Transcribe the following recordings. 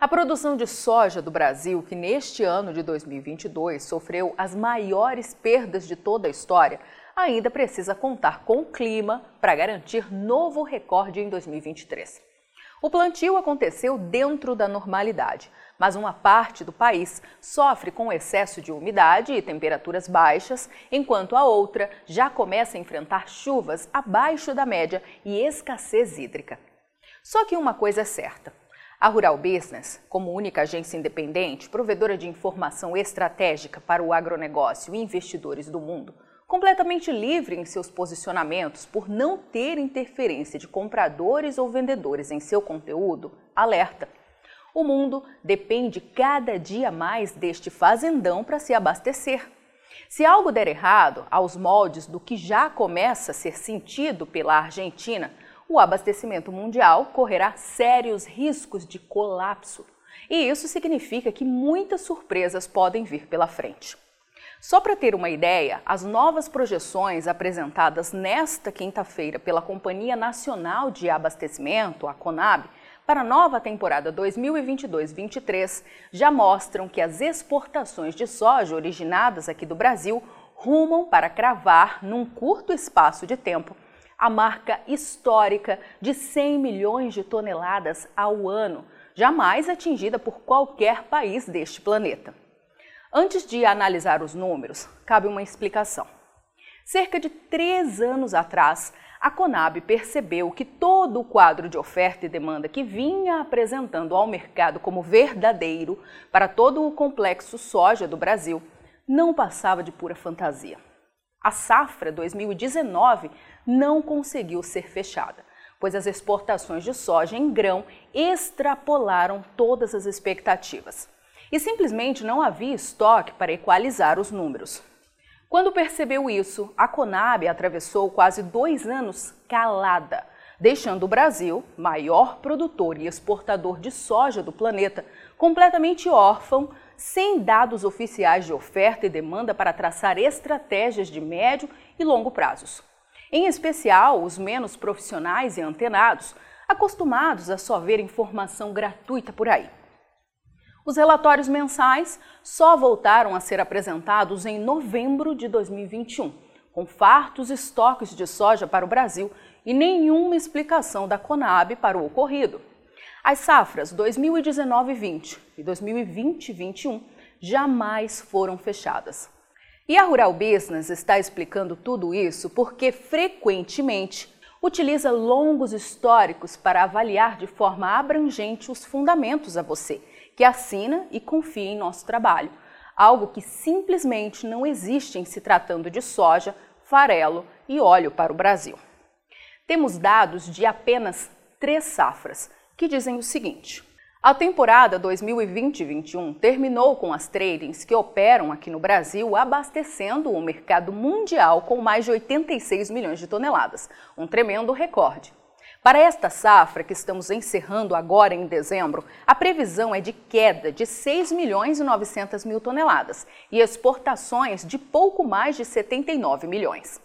A produção de soja do Brasil, que neste ano de 2022 sofreu as maiores perdas de toda a história, ainda precisa contar com o clima para garantir novo recorde em 2023. O plantio aconteceu dentro da normalidade, mas uma parte do país sofre com excesso de umidade e temperaturas baixas, enquanto a outra já começa a enfrentar chuvas abaixo da média e escassez hídrica. Só que uma coisa é certa: a Rural Business, como única agência independente, provedora de informação estratégica para o agronegócio e investidores do mundo, completamente livre em seus posicionamentos por não ter interferência de compradores ou vendedores em seu conteúdo, alerta. O mundo depende cada dia mais deste fazendão para se abastecer. Se algo der errado, aos moldes do que já começa a ser sentido pela Argentina, o abastecimento mundial correrá sérios riscos de colapso. E isso significa que muitas surpresas podem vir pela frente. Só para ter uma ideia, as novas projeções apresentadas nesta quinta-feira pela Companhia Nacional de Abastecimento, a CONAB, para a nova temporada 2022-23 já mostram que as exportações de soja originadas aqui do Brasil rumam para cravar, num curto espaço de tempo, a marca histórica de 100 milhões de toneladas ao ano, jamais atingida por qualquer país deste planeta. Antes de analisar os números, cabe uma explicação. Cerca de três anos atrás, a Conab percebeu que todo o quadro de oferta e demanda que vinha apresentando ao mercado como verdadeiro para todo o complexo soja do Brasil não passava de pura fantasia. A safra 2019 não conseguiu ser fechada, pois as exportações de soja em grão extrapolaram todas as expectativas. E simplesmente não havia estoque para equalizar os números. Quando percebeu isso, a Conab atravessou quase dois anos calada, deixando o Brasil, maior produtor e exportador de soja do planeta, completamente órfão sem dados oficiais de oferta e demanda para traçar estratégias de médio e longo prazos. Em especial, os menos profissionais e antenados, acostumados a só ver informação gratuita por aí. Os relatórios mensais só voltaram a ser apresentados em novembro de 2021, com fartos estoques de soja para o Brasil e nenhuma explicação da Conab para o ocorrido. As safras 2019-20 e 2020-21 jamais foram fechadas. E a Rural Business está explicando tudo isso porque frequentemente utiliza longos históricos para avaliar de forma abrangente os fundamentos a você, que assina e confia em nosso trabalho, algo que simplesmente não existe em se tratando de soja, farelo e óleo para o Brasil. Temos dados de apenas três safras que dizem o seguinte: a temporada 2020-21 terminou com as tradings que operam aqui no Brasil abastecendo o mercado mundial com mais de 86 milhões de toneladas, um tremendo recorde. Para esta safra que estamos encerrando agora em dezembro, a previsão é de queda de 6 milhões e 900 mil toneladas e exportações de pouco mais de 79 milhões.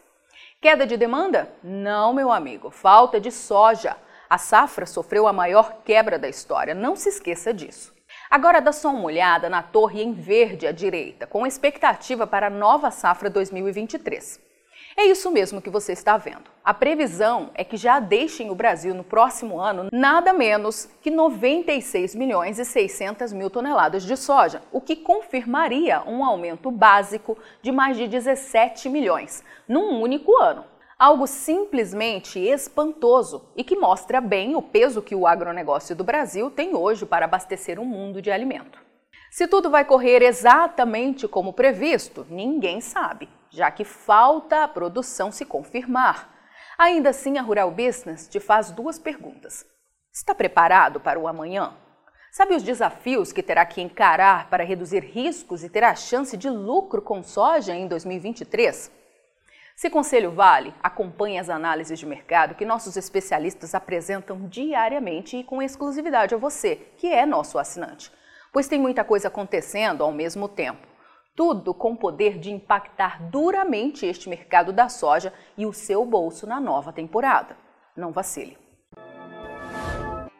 Queda de demanda? Não, meu amigo, falta de soja. A safra sofreu a maior quebra da história, não se esqueça disso. Agora dá só uma olhada na torre em verde à direita, com expectativa para a nova safra 2023. É isso mesmo que você está vendo. A previsão é que já deixem o Brasil no próximo ano nada menos que 96 milhões e 600 mil toneladas de soja, o que confirmaria um aumento básico de mais de 17 milhões num único ano. Algo simplesmente espantoso e que mostra bem o peso que o agronegócio do Brasil tem hoje para abastecer um mundo de alimento. Se tudo vai correr exatamente como previsto, ninguém sabe, já que falta a produção se confirmar. Ainda assim, a Rural Business te faz duas perguntas. Está preparado para o amanhã? Sabe os desafios que terá que encarar para reduzir riscos e ter a chance de lucro com soja em 2023? Se Conselho Vale, acompanhe as análises de mercado que nossos especialistas apresentam diariamente e com exclusividade a você, que é nosso assinante. Pois tem muita coisa acontecendo ao mesmo tempo. Tudo com o poder de impactar duramente este mercado da soja e o seu bolso na nova temporada. Não vacile.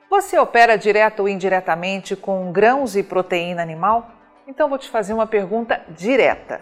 Você opera direto ou indiretamente com grãos e proteína animal? Então vou te fazer uma pergunta direta.